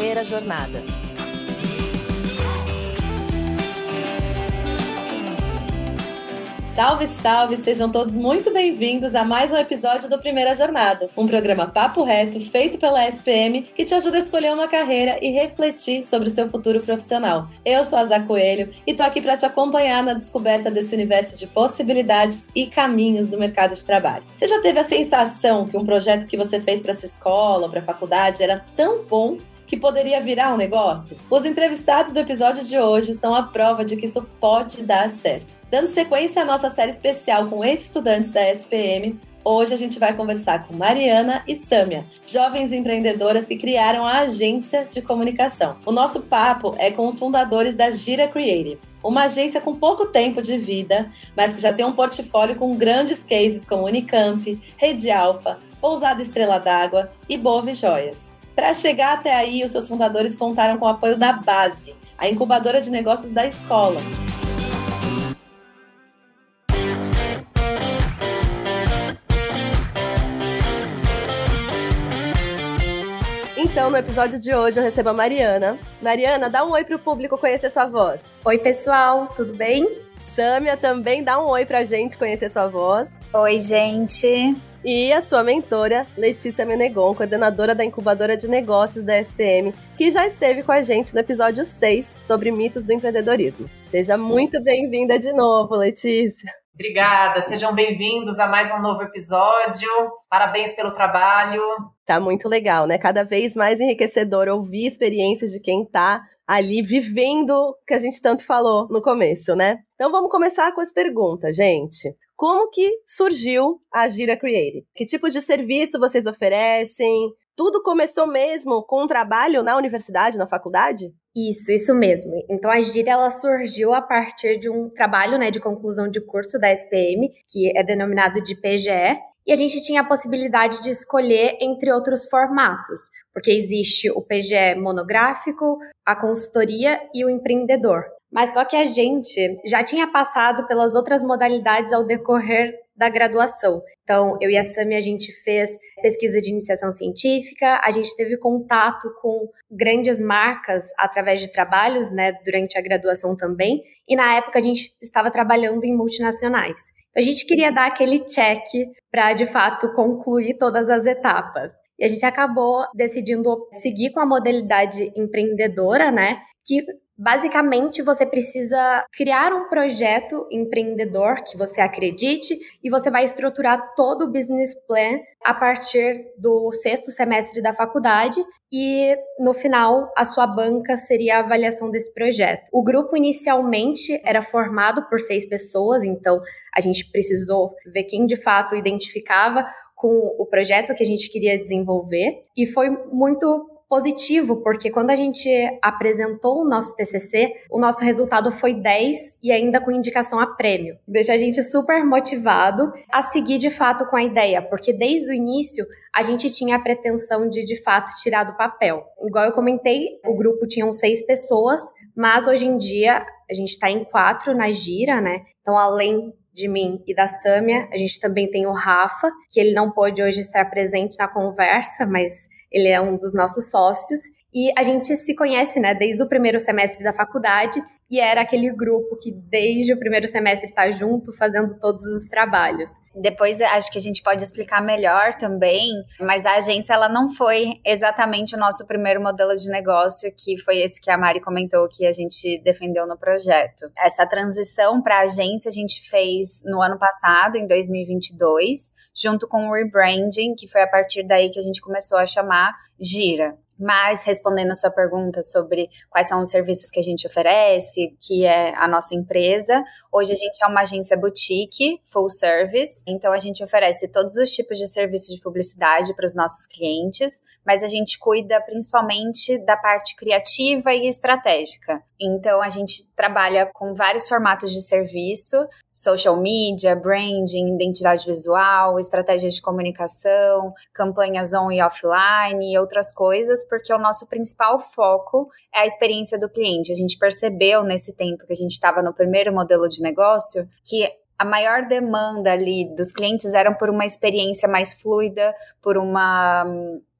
Primeira Jornada. Salve, salve! Sejam todos muito bem-vindos a mais um episódio do Primeira Jornada, um programa papo reto feito pela SPM que te ajuda a escolher uma carreira e refletir sobre o seu futuro profissional. Eu sou a Zá Coelho e tô aqui para te acompanhar na descoberta desse universo de possibilidades e caminhos do mercado de trabalho. Você já teve a sensação que um projeto que você fez para sua escola para a faculdade era tão bom que poderia virar um negócio? Os entrevistados do episódio de hoje são a prova de que isso pode dar certo. Dando sequência à nossa série especial com ex-estudantes da SPM, Hoje a gente vai conversar com Mariana e Sâmia, jovens empreendedoras que criaram a agência de comunicação. O nosso papo é com os fundadores da Gira Creative, uma agência com pouco tempo de vida, mas que já tem um portfólio com grandes cases como Unicamp, Rede Alfa, Pousada Estrela d'Água e Bove Joias. Para chegar até aí, os seus fundadores contaram com o apoio da Base, a incubadora de negócios da escola. No episódio de hoje, eu recebo a Mariana. Mariana, dá um oi para o público conhecer sua voz. Oi, pessoal, tudo bem? Sâmia também dá um oi para a gente conhecer sua voz. Oi, gente e a sua mentora, Letícia Menegon, coordenadora da incubadora de negócios da SPM, que já esteve com a gente no episódio 6 sobre mitos do empreendedorismo. Seja muito bem-vinda de novo, Letícia. Obrigada, sejam bem-vindos a mais um novo episódio. Parabéns pelo trabalho. Tá muito legal, né? Cada vez mais enriquecedor ouvir experiências de quem tá ali vivendo o que a gente tanto falou no começo, né? Então vamos começar com as perguntas, gente. Como que surgiu a Gira Creative? Que tipo de serviço vocês oferecem? Tudo começou mesmo com um trabalho na universidade, na faculdade? Isso, isso mesmo. Então a Gira ela surgiu a partir de um trabalho, né, de conclusão de curso da SPM, que é denominado de PGE, e a gente tinha a possibilidade de escolher entre outros formatos, porque existe o PGE monográfico, a consultoria e o empreendedor. Mas só que a gente já tinha passado pelas outras modalidades ao decorrer da graduação. Então, eu e a Sami, a gente fez pesquisa de iniciação científica, a gente teve contato com grandes marcas através de trabalhos, né, durante a graduação também, e na época a gente estava trabalhando em multinacionais. Então, a gente queria dar aquele check para, de fato, concluir todas as etapas. E a gente acabou decidindo seguir com a modalidade empreendedora, né? Que Basicamente, você precisa criar um projeto empreendedor que você acredite e você vai estruturar todo o business plan a partir do sexto semestre da faculdade e no final a sua banca seria a avaliação desse projeto. O grupo inicialmente era formado por seis pessoas, então a gente precisou ver quem de fato identificava com o projeto que a gente queria desenvolver e foi muito positivo, porque quando a gente apresentou o nosso TCC, o nosso resultado foi 10 e ainda com indicação a prêmio. Deixa a gente super motivado a seguir de fato com a ideia, porque desde o início a gente tinha a pretensão de de fato tirar do papel. Igual eu comentei, o grupo tinha seis pessoas, mas hoje em dia a gente está em quatro na gira, né? Então, além de mim e da Sâmia, a gente também tem o Rafa, que ele não pôde hoje estar presente na conversa, mas ele é um dos nossos sócios e a gente se conhece, né, desde o primeiro semestre da faculdade e era aquele grupo que desde o primeiro semestre está junto, fazendo todos os trabalhos. Depois acho que a gente pode explicar melhor também, mas a agência ela não foi exatamente o nosso primeiro modelo de negócio, que foi esse que a Mari comentou que a gente defendeu no projeto. Essa transição para a agência a gente fez no ano passado, em 2022, junto com o rebranding, que foi a partir daí que a gente começou a chamar Gira. Mas respondendo a sua pergunta sobre quais são os serviços que a gente oferece, que é a nossa empresa, hoje a gente é uma agência boutique, full service, então a gente oferece todos os tipos de serviços de publicidade para os nossos clientes, mas a gente cuida principalmente da parte criativa e estratégica. Então a gente trabalha com vários formatos de serviço, social media, branding, identidade visual, estratégias de comunicação, campanhas on e offline e outras coisas, porque o nosso principal foco é a experiência do cliente. A gente percebeu nesse tempo que a gente estava no primeiro modelo de negócio que a maior demanda ali dos clientes era por uma experiência mais fluida, por uma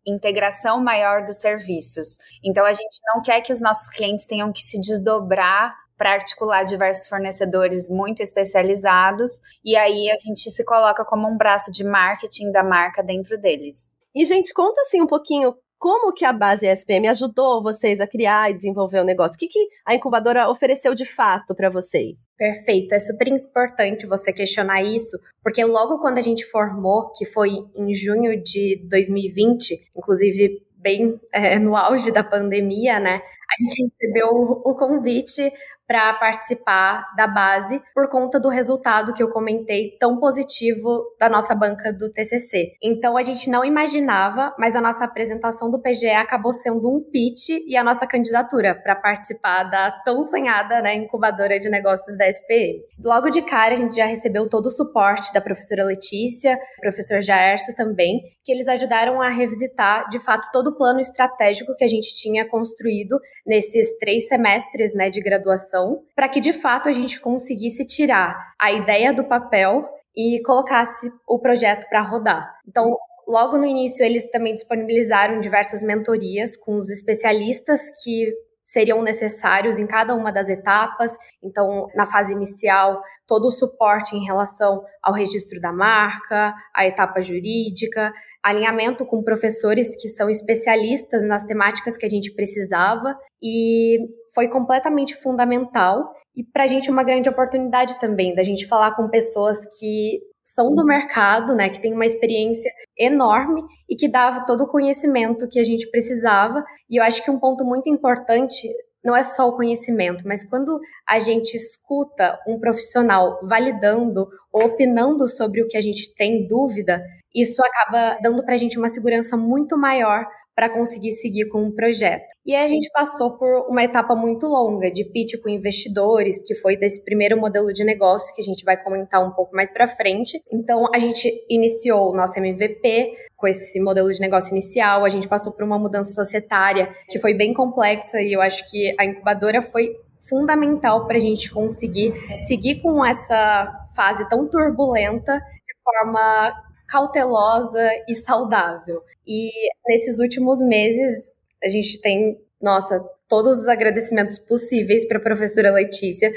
integração maior dos serviços. Então a gente não quer que os nossos clientes tenham que se desdobrar para articular diversos fornecedores muito especializados, e aí a gente se coloca como um braço de marketing da marca dentro deles. E, gente, conta assim um pouquinho como que a base SPM ajudou vocês a criar e desenvolver o negócio? O que, que a incubadora ofereceu de fato para vocês? Perfeito, é super importante você questionar isso, porque logo quando a gente formou, que foi em junho de 2020, inclusive bem é, no auge da pandemia, né? A gente recebeu o convite para participar da base por conta do resultado que eu comentei tão positivo da nossa banca do TCC. Então a gente não imaginava, mas a nossa apresentação do PGE acabou sendo um pitch e a nossa candidatura para participar da tão sonhada né, incubadora de negócios da SPM. Logo de cara a gente já recebeu todo o suporte da professora Letícia, professor Jaerso também, que eles ajudaram a revisitar de fato todo o plano estratégico que a gente tinha construído nesses três semestres né, de graduação para que de fato a gente conseguisse tirar a ideia do papel e colocasse o projeto para rodar. Então, logo no início, eles também disponibilizaram diversas mentorias com os especialistas que seriam necessários em cada uma das etapas. Então, na fase inicial, todo o suporte em relação ao registro da marca, a etapa jurídica, alinhamento com professores que são especialistas nas temáticas que a gente precisava e foi completamente fundamental e para a gente uma grande oportunidade também da gente falar com pessoas que são do mercado, né, que tem uma experiência enorme e que dava todo o conhecimento que a gente precisava. E eu acho que um ponto muito importante não é só o conhecimento, mas quando a gente escuta um profissional validando ou opinando sobre o que a gente tem dúvida, isso acaba dando para a gente uma segurança muito maior para conseguir seguir com o projeto. E aí a gente passou por uma etapa muito longa de pitch com investidores, que foi desse primeiro modelo de negócio que a gente vai comentar um pouco mais para frente. Então a gente iniciou o nosso MVP com esse modelo de negócio inicial, a gente passou por uma mudança societária que foi bem complexa e eu acho que a incubadora foi fundamental para a gente conseguir seguir com essa fase tão turbulenta de forma cautelosa e saudável. E nesses últimos meses, a gente tem, nossa, todos os agradecimentos possíveis para a professora Letícia,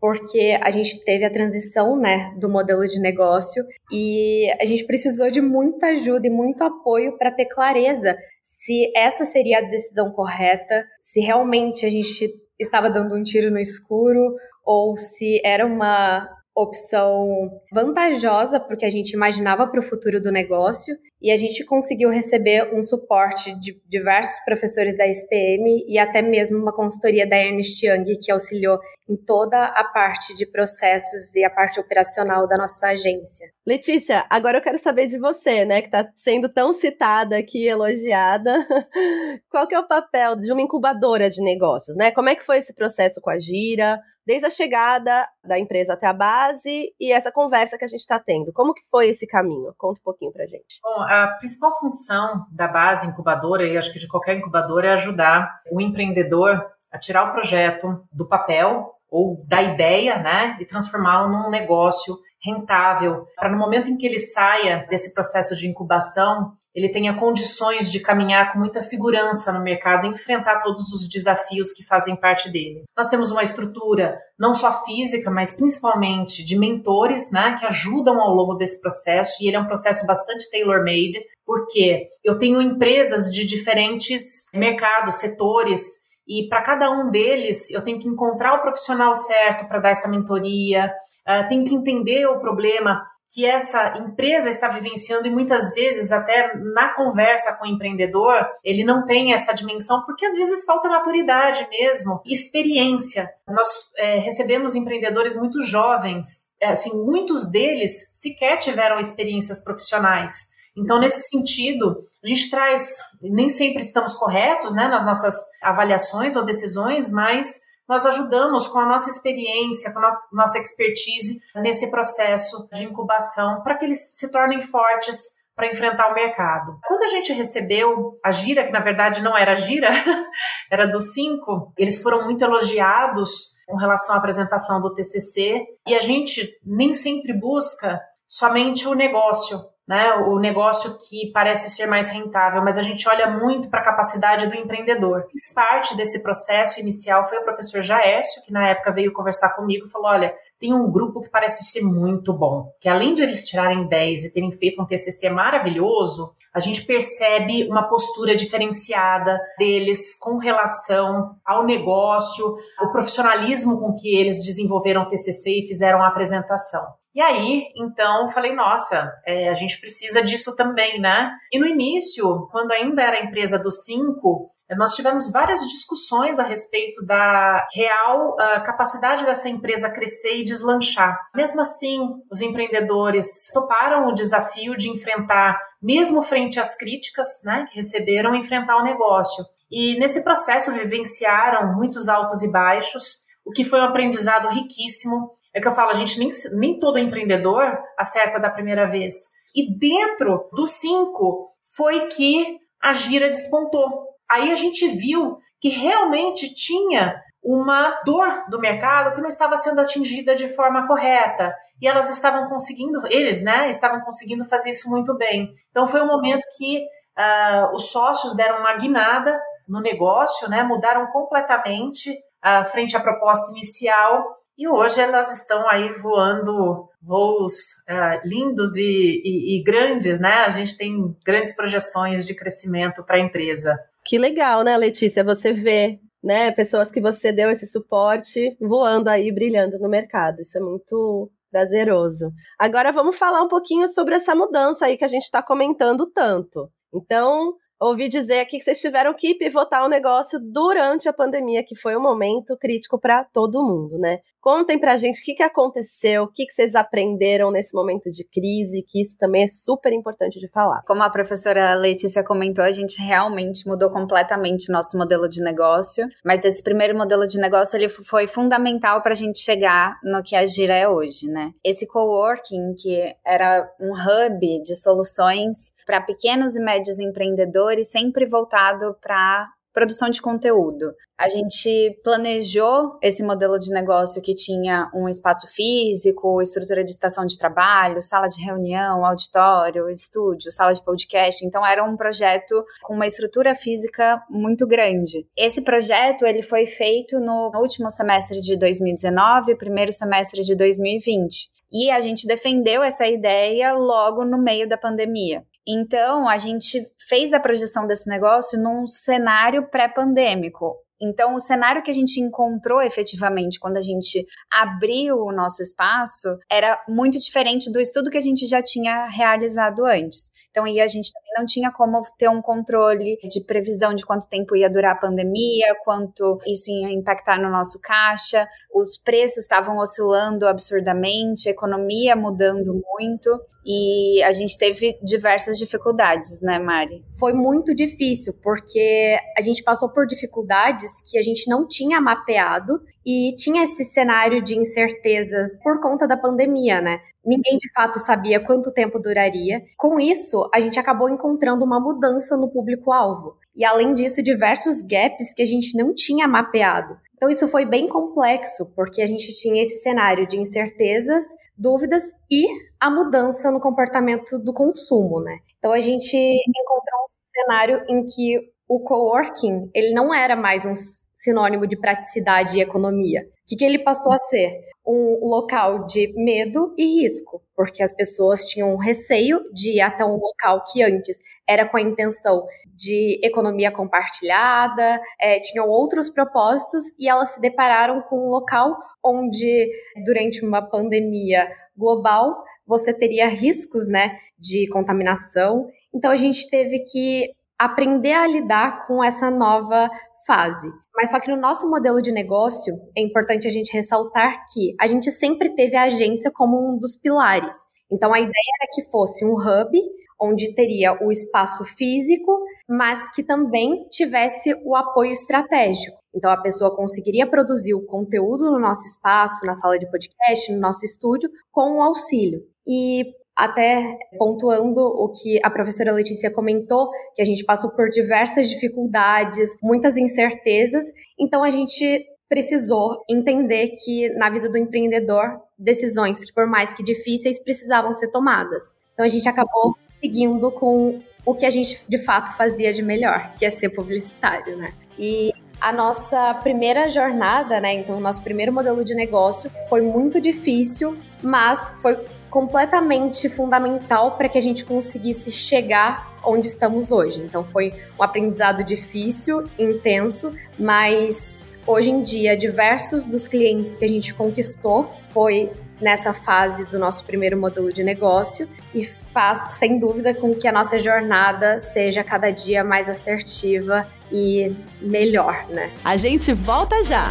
porque a gente teve a transição, né, do modelo de negócio e a gente precisou de muita ajuda e muito apoio para ter clareza se essa seria a decisão correta, se realmente a gente estava dando um tiro no escuro ou se era uma opção vantajosa porque a gente imaginava para o futuro do negócio e a gente conseguiu receber um suporte de diversos professores da SPM e até mesmo uma consultoria da Ernst Young que auxiliou em toda a parte de processos e a parte operacional da nossa agência. Letícia, agora eu quero saber de você, né, que está sendo tão citada aqui, elogiada. Qual que é o papel de uma incubadora de negócios, né? Como é que foi esse processo com a Gira? Desde a chegada da empresa até a base e essa conversa que a gente está tendo. Como que foi esse caminho? Conta um pouquinho para gente. Bom, a principal função da base incubadora, e acho que de qualquer incubadora, é ajudar o empreendedor a tirar o projeto do papel ou da ideia, né, e transformá-lo num negócio rentável, para no momento em que ele saia desse processo de incubação, ele tenha condições de caminhar com muita segurança no mercado e enfrentar todos os desafios que fazem parte dele. Nós temos uma estrutura não só física, mas principalmente de mentores, né, que ajudam ao longo desse processo, e ele é um processo bastante tailor-made, porque eu tenho empresas de diferentes mercados, setores, e para cada um deles eu tenho que encontrar o profissional certo para dar essa mentoria, uh, tenho que entender o problema que essa empresa está vivenciando e muitas vezes até na conversa com o empreendedor ele não tem essa dimensão porque às vezes falta maturidade mesmo, experiência. Nós é, recebemos empreendedores muito jovens, é, assim muitos deles sequer tiveram experiências profissionais. Então nesse sentido a gente traz, nem sempre estamos corretos, né, nas nossas avaliações ou decisões, mas nós ajudamos com a nossa experiência, com a nossa expertise nesse processo de incubação para que eles se tornem fortes para enfrentar o mercado. Quando a gente recebeu a gira, que na verdade não era gira, era do cinco, eles foram muito elogiados com relação à apresentação do TCC e a gente nem sempre busca somente o negócio, né, o negócio que parece ser mais rentável, mas a gente olha muito para a capacidade do empreendedor. Parte desse processo inicial foi o professor Jaécio, que na época veio conversar comigo e falou: olha, tem um grupo que parece ser muito bom, que além de eles tirarem 10 e terem feito um TCC maravilhoso, a gente percebe uma postura diferenciada deles com relação ao negócio, o profissionalismo com que eles desenvolveram o TCC e fizeram a apresentação. E aí, então, falei, nossa, é, a gente precisa disso também, né? E no início, quando ainda era empresa dos cinco, nós tivemos várias discussões a respeito da real uh, capacidade dessa empresa crescer e deslanchar. Mesmo assim, os empreendedores toparam o desafio de enfrentar, mesmo frente às críticas né, que receberam, enfrentar o negócio. E nesse processo vivenciaram muitos altos e baixos, o que foi um aprendizado riquíssimo é que eu falo, a gente nem, nem todo empreendedor acerta da primeira vez. E dentro dos cinco foi que a gira despontou. Aí a gente viu que realmente tinha uma dor do mercado que não estava sendo atingida de forma correta. E elas estavam conseguindo, eles, né, estavam conseguindo fazer isso muito bem. Então foi um momento que uh, os sócios deram uma guinada no negócio, né, mudaram completamente uh, frente à proposta inicial e hoje elas estão aí voando voos uh, lindos e, e, e, grandes, né? A gente tem grandes projeções de crescimento para a empresa. Que legal, né, Letícia? Você vê, né, pessoas que você deu esse suporte voando aí, brilhando no mercado. Isso é muito prazeroso. Agora vamos falar um pouquinho sobre essa mudança aí que a gente está comentando tanto. Então, ouvi dizer aqui que vocês tiveram que pivotar o negócio durante a pandemia, que foi um momento crítico para todo mundo, né? Contem pra gente o que, que aconteceu, o que, que vocês aprenderam nesse momento de crise, que isso também é super importante de falar. Como a professora Letícia comentou, a gente realmente mudou completamente nosso modelo de negócio, mas esse primeiro modelo de negócio ele foi fundamental para a gente chegar no que a Gira é hoje, né? Esse coworking, que era um hub de soluções para pequenos e médios empreendedores, sempre voltado para produção de conteúdo. A gente planejou esse modelo de negócio que tinha um espaço físico, estrutura de estação de trabalho, sala de reunião, auditório, estúdio, sala de podcast. Então era um projeto com uma estrutura física muito grande. Esse projeto ele foi feito no último semestre de 2019, primeiro semestre de 2020. E a gente defendeu essa ideia logo no meio da pandemia. Então, a gente fez a projeção desse negócio num cenário pré-pandêmico. Então, o cenário que a gente encontrou efetivamente quando a gente abriu o nosso espaço era muito diferente do estudo que a gente já tinha realizado antes. Então, aí a gente não tinha como ter um controle de previsão de quanto tempo ia durar a pandemia, quanto isso ia impactar no nosso caixa. Os preços estavam oscilando absurdamente, a economia mudando muito e a gente teve diversas dificuldades, né, Mari? Foi muito difícil, porque a gente passou por dificuldades que a gente não tinha mapeado e tinha esse cenário de incertezas por conta da pandemia, né? Ninguém de fato sabia quanto tempo duraria. Com isso, a gente acabou encontrando uma mudança no público-alvo. E além disso, diversos gaps que a gente não tinha mapeado. Então, isso foi bem complexo, porque a gente tinha esse cenário de incertezas, dúvidas e a mudança no comportamento do consumo, né? Então, a gente encontrou um cenário em que o coworking, ele não era mais um sinônimo de praticidade e economia. O que, que ele passou a ser? Um local de medo e risco, porque as pessoas tinham receio de ir até um local que antes era com a intenção de economia compartilhada, é, tinham outros propósitos e elas se depararam com um local onde, durante uma pandemia global, você teria riscos né, de contaminação. Então a gente teve que aprender a lidar com essa nova fase. Mas só que no nosso modelo de negócio, é importante a gente ressaltar que a gente sempre teve a agência como um dos pilares. Então a ideia era que fosse um hub onde teria o espaço físico, mas que também tivesse o apoio estratégico. Então a pessoa conseguiria produzir o conteúdo no nosso espaço, na sala de podcast, no nosso estúdio, com o auxílio. E até pontuando o que a professora Letícia comentou, que a gente passou por diversas dificuldades, muitas incertezas, então a gente precisou entender que na vida do empreendedor, decisões que por mais que difíceis precisavam ser tomadas. Então a gente acabou seguindo com o que a gente de fato fazia de melhor, que é ser publicitário, né? E a nossa primeira jornada, né? Então, o nosso primeiro modelo de negócio foi muito difícil, mas foi completamente fundamental para que a gente conseguisse chegar onde estamos hoje. Então, foi um aprendizado difícil, intenso, mas hoje em dia, diversos dos clientes que a gente conquistou foi nessa fase do nosso primeiro modelo de negócio e faz, sem dúvida, com que a nossa jornada seja cada dia mais assertiva e melhor, né? A gente volta já!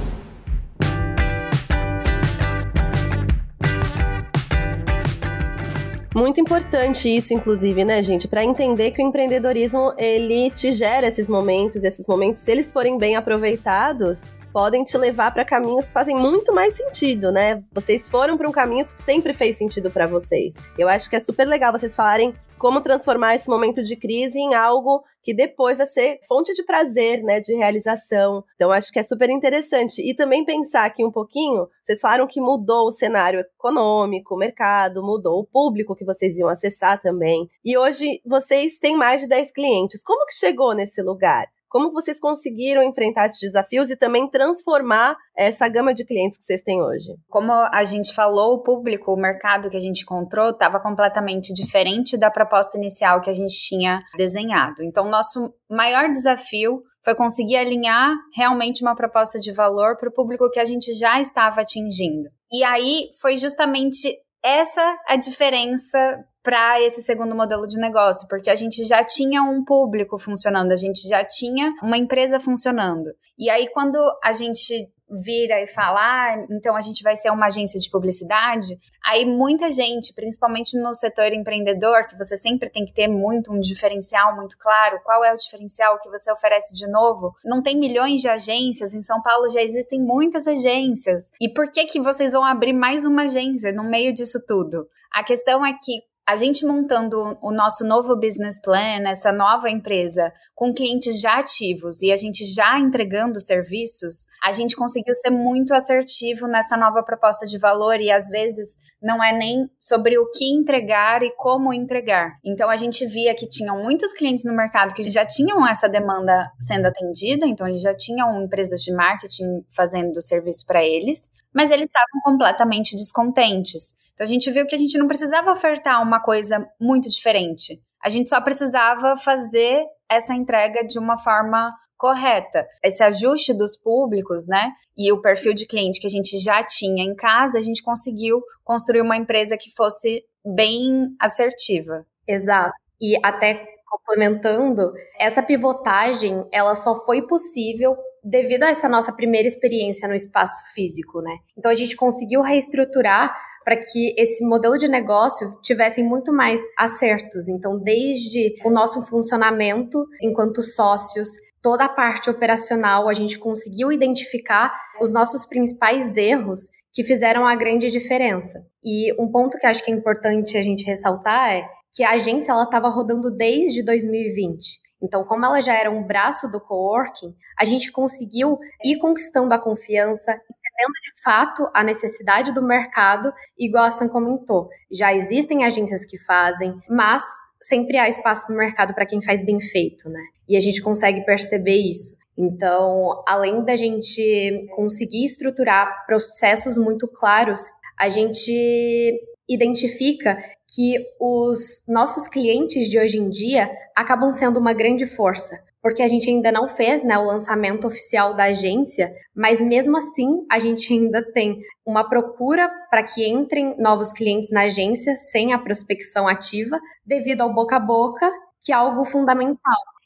Muito importante isso, inclusive, né, gente, para entender que o empreendedorismo ele te gera esses momentos, e esses momentos, se eles forem bem aproveitados, podem te levar para caminhos que fazem muito mais sentido, né? Vocês foram para um caminho que sempre fez sentido para vocês. Eu acho que é super legal vocês falarem como transformar esse momento de crise em algo que depois vai ser fonte de prazer, né, de realização. Então acho que é super interessante e também pensar aqui um pouquinho, vocês falaram que mudou o cenário econômico, o mercado, mudou o público que vocês iam acessar também. E hoje vocês têm mais de 10 clientes. Como que chegou nesse lugar? Como vocês conseguiram enfrentar esses desafios e também transformar essa gama de clientes que vocês têm hoje? Como a gente falou, o público, o mercado que a gente encontrou estava completamente diferente da proposta inicial que a gente tinha desenhado. Então, nosso maior desafio foi conseguir alinhar realmente uma proposta de valor para o público que a gente já estava atingindo. E aí foi justamente essa a diferença para esse segundo modelo de negócio, porque a gente já tinha um público funcionando, a gente já tinha uma empresa funcionando. E aí, quando a gente vira e fala, ah, então a gente vai ser uma agência de publicidade, aí muita gente, principalmente no setor empreendedor, que você sempre tem que ter muito um diferencial muito claro, qual é o diferencial que você oferece de novo? Não tem milhões de agências, em São Paulo já existem muitas agências. E por que que vocês vão abrir mais uma agência no meio disso tudo? A questão é que a gente montando o nosso novo business plan, essa nova empresa, com clientes já ativos e a gente já entregando serviços, a gente conseguiu ser muito assertivo nessa nova proposta de valor e às vezes não é nem sobre o que entregar e como entregar. Então a gente via que tinham muitos clientes no mercado que já tinham essa demanda sendo atendida, então eles já tinham empresas de marketing fazendo serviço para eles, mas eles estavam completamente descontentes. Então a gente viu que a gente não precisava ofertar uma coisa muito diferente. A gente só precisava fazer essa entrega de uma forma correta. Esse ajuste dos públicos, né? E o perfil de cliente que a gente já tinha em casa, a gente conseguiu construir uma empresa que fosse bem assertiva. Exato. E até complementando, essa pivotagem, ela só foi possível devido a essa nossa primeira experiência no espaço físico, né? Então a gente conseguiu reestruturar para que esse modelo de negócio tivesse muito mais acertos. Então, desde o nosso funcionamento enquanto sócios, toda a parte operacional, a gente conseguiu identificar os nossos principais erros que fizeram a grande diferença. E um ponto que acho que é importante a gente ressaltar é que a agência ela estava rodando desde 2020. Então, como ela já era um braço do coworking, a gente conseguiu ir conquistando a confiança, entendendo de fato a necessidade do mercado, igual a Sam comentou. Já existem agências que fazem, mas sempre há espaço no mercado para quem faz bem feito, né? E a gente consegue perceber isso. Então, além da gente conseguir estruturar processos muito claros, a gente identifica que os nossos clientes de hoje em dia acabam sendo uma grande força, porque a gente ainda não fez né, o lançamento oficial da agência, mas mesmo assim a gente ainda tem uma procura para que entrem novos clientes na agência sem a prospecção ativa, devido ao boca a boca, que é algo fundamental.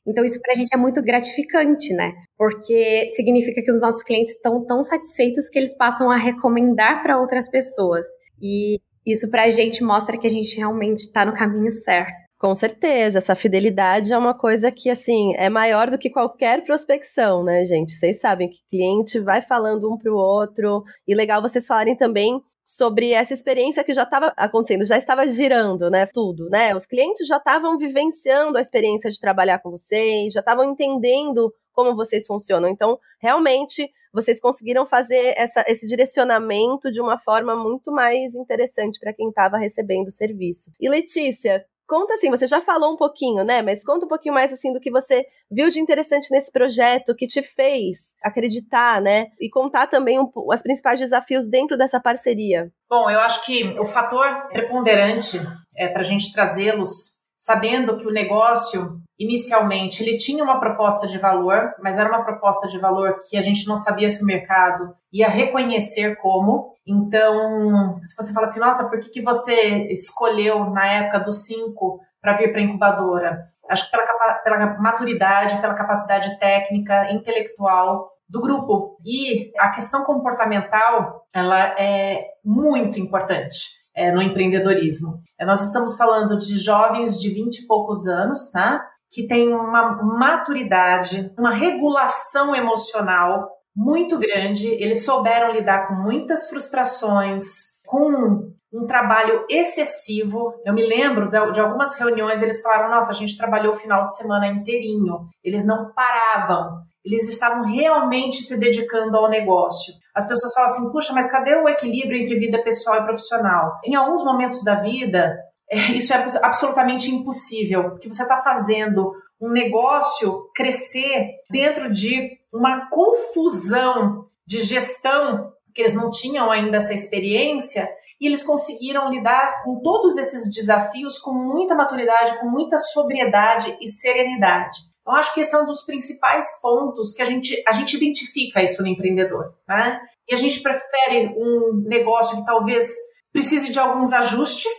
Então, isso para a gente é muito gratificante, né? Porque significa que os nossos clientes estão tão satisfeitos que eles passam a recomendar para outras pessoas. E Isso para a gente mostra que a gente realmente está no caminho certo. Com certeza, essa fidelidade é uma coisa que, assim, é maior do que qualquer prospecção, né, gente? Vocês sabem que cliente vai falando um para o outro. E legal vocês falarem também sobre essa experiência que já estava acontecendo, já estava girando, né? Tudo, né? Os clientes já estavam vivenciando a experiência de trabalhar com vocês, já estavam entendendo como vocês funcionam. Então, realmente, vocês conseguiram fazer essa, esse direcionamento de uma forma muito mais interessante para quem estava recebendo o serviço. E Letícia, Conta assim, você já falou um pouquinho, né? Mas conta um pouquinho mais assim do que você viu de interessante nesse projeto, que te fez acreditar, né? E contar também um, os principais desafios dentro dessa parceria. Bom, eu acho que o fator preponderante é, para a gente trazê-los, sabendo que o negócio inicialmente ele tinha uma proposta de valor, mas era uma proposta de valor que a gente não sabia se o mercado ia reconhecer como. Então, se você fala assim, nossa, por que, que você escolheu na época dos cinco para vir para a incubadora? Acho que pela, pela maturidade, pela capacidade técnica, intelectual do grupo. E a questão comportamental, ela é muito importante é, no empreendedorismo. É, nós estamos falando de jovens de 20 e poucos anos, tá? Que têm uma maturidade, uma regulação emocional muito grande. Eles souberam lidar com muitas frustrações, com um trabalho excessivo. Eu me lembro de, algumas reuniões, eles falaram: nossa, a gente trabalhou o final de semana inteirinho. Eles não paravam. Eles estavam realmente se dedicando ao negócio. As pessoas falam assim: puxa, mas cadê o equilíbrio entre vida pessoal e profissional? Em alguns momentos da vida, isso é absolutamente impossível, porque você está fazendo um negócio crescer dentro de uma confusão de gestão, que eles não tinham ainda essa experiência, e eles conseguiram lidar com todos esses desafios com muita maturidade, com muita sobriedade e serenidade. Então, acho que esse é um dos principais pontos que a gente, a gente identifica isso no empreendedor. Né? E a gente prefere um negócio que talvez precise de alguns ajustes,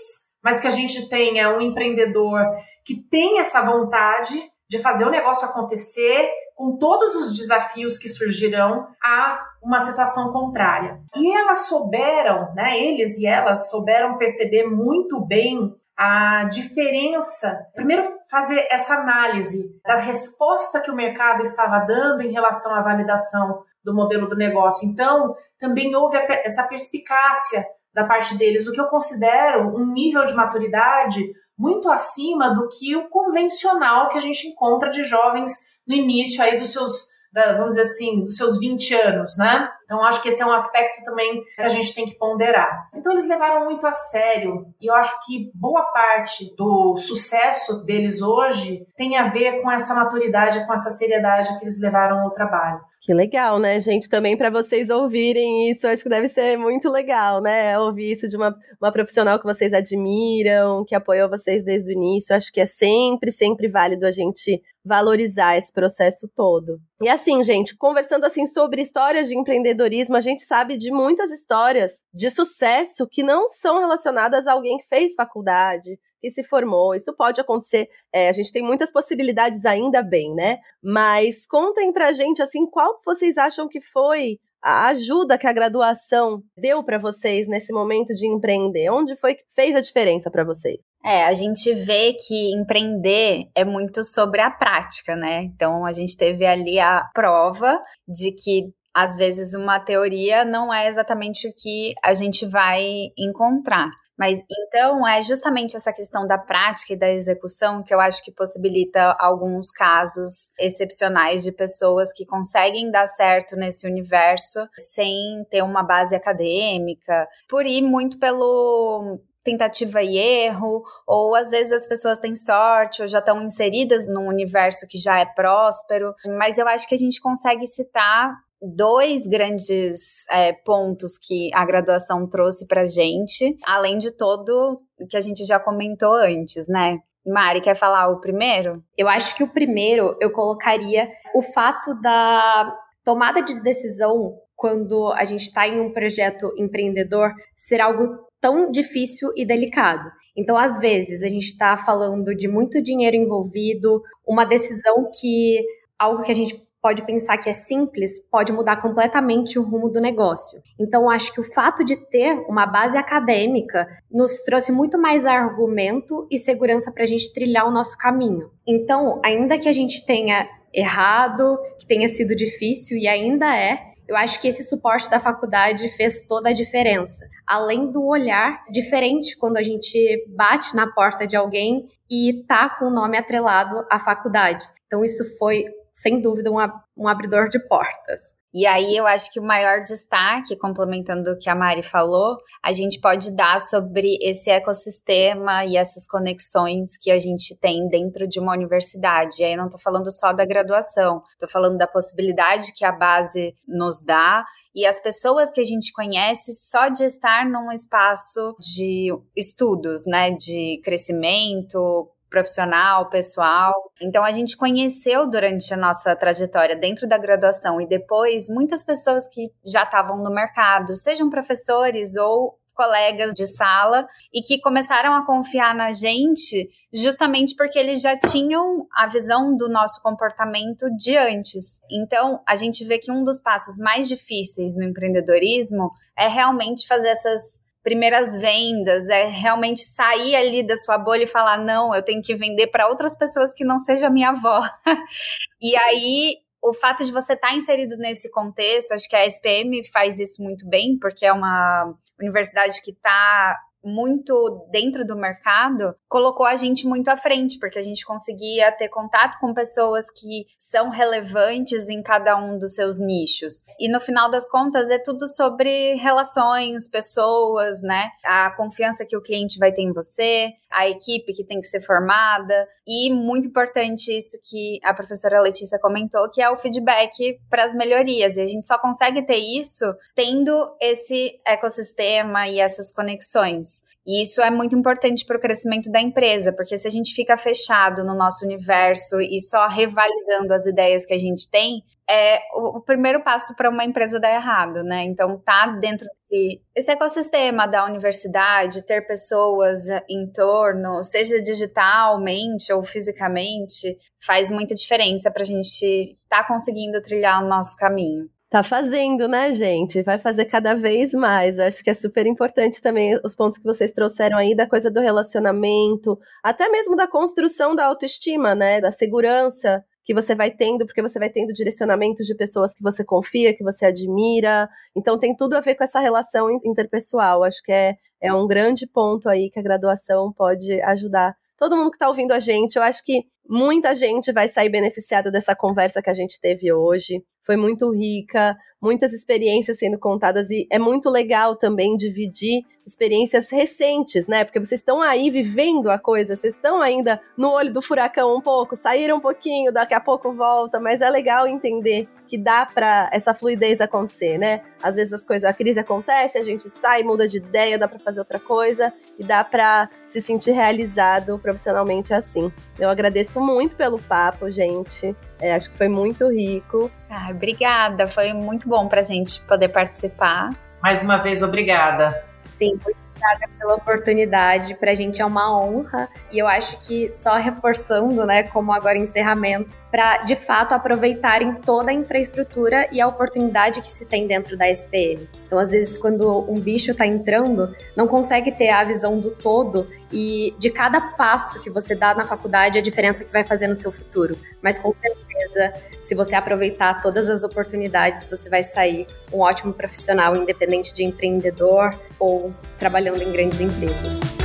mas que a gente tenha um empreendedor que tem essa vontade de fazer o negócio acontecer com todos os desafios que surgirão a uma situação contrária. E elas souberam, né, eles e elas souberam perceber muito bem a diferença. Primeiro, fazer essa análise da resposta que o mercado estava dando em relação à validação do modelo do negócio. Então, também houve essa perspicácia da parte deles, o que eu considero um nível de maturidade muito acima do que o convencional que a gente encontra de jovens no início aí dos seus, vamos dizer assim, dos seus 20 anos, né? Então, acho que esse é um aspecto também que a gente tem que ponderar. Então, eles levaram muito a sério, e eu acho que boa parte do sucesso deles hoje tem a ver com essa maturidade, com essa seriedade que eles levaram ao trabalho. Que legal, né, gente? Também para vocês ouvirem isso, acho que deve ser muito legal, né? Ouvir isso de uma, uma profissional que vocês admiram, que apoiou vocês desde o início. Acho que é sempre, sempre válido a gente valorizar esse processo todo. E assim, gente, conversando assim sobre histórias de empreendedorismo, a gente sabe de muitas histórias de sucesso que não são relacionadas a alguém que fez faculdade, que se formou. Isso pode acontecer. É, a gente tem muitas possibilidades ainda bem, né? Mas contem pra gente assim, qual vocês acham que foi a ajuda que a graduação deu para vocês nesse momento de empreender? Onde foi que fez a diferença para vocês? É, a gente vê que empreender é muito sobre a prática, né? Então a gente teve ali a prova de que às vezes uma teoria não é exatamente o que a gente vai encontrar. Mas então é justamente essa questão da prática e da execução que eu acho que possibilita alguns casos excepcionais de pessoas que conseguem dar certo nesse universo sem ter uma base acadêmica, por ir muito pelo tentativa e erro, ou às vezes as pessoas têm sorte ou já estão inseridas num universo que já é próspero, mas eu acho que a gente consegue citar dois grandes é, pontos que a graduação trouxe para gente, além de todo que a gente já comentou antes, né? Mari, quer falar o primeiro? Eu acho que o primeiro eu colocaria o fato da tomada de decisão quando a gente está em um projeto empreendedor ser algo tão difícil e delicado. Então, às vezes, a gente está falando de muito dinheiro envolvido, uma decisão que algo que a gente pode pensar que é simples, pode mudar completamente o rumo do negócio. Então, acho que o fato de ter uma base acadêmica nos trouxe muito mais argumento e segurança para a gente trilhar o nosso caminho. Então, ainda que a gente tenha errado, que tenha sido difícil e ainda é, eu acho que esse suporte da faculdade fez toda a diferença. Além do olhar diferente quando a gente bate na porta de alguém e tá com o nome atrelado à faculdade. Então, isso foi sem dúvida, um, um abridor de portas. E aí eu acho que o maior destaque, complementando o que a Mari falou, a gente pode dar sobre esse ecossistema e essas conexões que a gente tem dentro de uma universidade. E aí não estou falando só da graduação, estou falando da possibilidade que a base nos dá e as pessoas que a gente conhece só de estar num espaço de estudos, né, de crescimento, profissional, pessoal. Então a gente conheceu durante a nossa trajetória dentro da graduação e depois muitas pessoas que já estavam no mercado, sejam professores ou colegas de sala e que começaram a confiar na gente justamente porque eles já tinham a visão do nosso comportamento de antes. Então, a gente vê que um dos passos mais difíceis no empreendedorismo é realmente fazer essas primeiras vendas, é realmente sair ali da sua bolha e falar: não, eu tenho que vender para outras pessoas que não seja minha avó. e aí. O fato de você estar tá inserido nesse contexto, acho que a SPM faz isso muito bem, porque é uma universidade que está muito dentro do mercado, colocou a gente muito à frente, porque a gente conseguia ter contato com pessoas que são relevantes em cada um dos seus nichos. E no final das contas é tudo sobre relações, pessoas, né? A confiança que o cliente vai ter em você, a equipe que tem que ser formada e muito importante isso que a professora Letícia comentou, que é o feedback para as melhorias. E a gente só consegue ter isso tendo esse ecossistema e essas conexões. E isso é muito importante para o crescimento da empresa, porque se a gente fica fechado no nosso universo e só revalidando as ideias que a gente tem, é o, primeiro passo para uma empresa dar errado, né? Então, tá dentro desse esse ecossistema da universidade, ter pessoas em torno, seja digitalmente ou fisicamente, faz muita diferença para a gente estar tá conseguindo trilhar o nosso caminho. Tá fazendo, né, gente? Vai fazer cada vez mais. Acho que é super importante também os pontos que vocês trouxeram aí da coisa do relacionamento, até mesmo da construção da autoestima, né? Da segurança que você vai tendo, porque você vai tendo direcionamento de pessoas que você confia, que você admira. Então tem tudo a ver com essa relação interpessoal. Acho que é, é um grande ponto aí que a graduação pode ajudar. Todo mundo que está ouvindo a gente, eu acho que muita gente vai sair beneficiada dessa conversa que a gente teve hoje foi muito rica, muitas experiências sendo contadas e é muito legal também dividir experiências recentes, né? Porque vocês estão aí vivendo a coisa, vocês estão ainda no olho do furacão um pouco, saíram um pouquinho, daqui a pouco volta, mas é legal entender que dá para essa fluidez acontecer, né? Às vezes as coisas, a crise acontece, a gente sai, muda de ideia, dá para fazer outra coisa e dá para se sentir realizado profissionalmente assim. Eu agradeço muito pelo papo, gente. É, acho que foi muito rico. Ah, obrigada, foi muito bom para a gente poder participar. Mais uma vez, obrigada. Sim, muito obrigada pela oportunidade. Para a gente é uma honra e eu acho que só reforçando, né, como agora encerramento, para de fato aproveitarem toda a infraestrutura e a oportunidade que se tem dentro da SPM. Então, às vezes, quando um bicho está entrando, não consegue ter a visão do todo e de cada passo que você dá na faculdade a diferença que vai fazer no seu futuro. Mas com certeza, se você aproveitar todas as oportunidades, você vai sair um ótimo profissional, independente de empreendedor ou trabalhando em grandes empresas.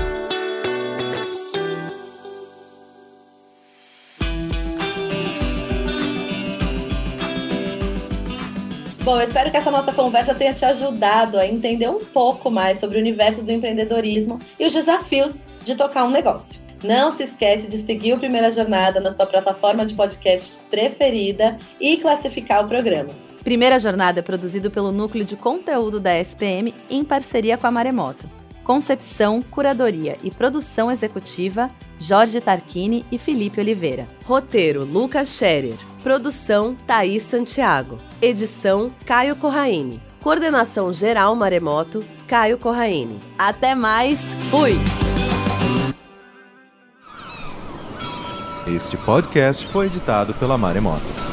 Bom, eu espero que essa nossa conversa tenha te ajudado a entender um pouco mais sobre o universo do empreendedorismo e os desafios de tocar um negócio. Não se esquece de seguir o Primeira Jornada na sua plataforma de podcasts preferida e classificar o programa. Primeira Jornada é produzido pelo Núcleo de Conteúdo da SPM em parceria com a Maremoto. Concepção, curadoria e produção executiva, Jorge Tarquini e Felipe Oliveira. Roteiro, Lucas Scherer. Produção, Thaís Santiago. Edição, Caio Corraine. Coordenação geral Maremoto, Caio Corraine. Até mais, fui! Este podcast foi editado pela Maremoto.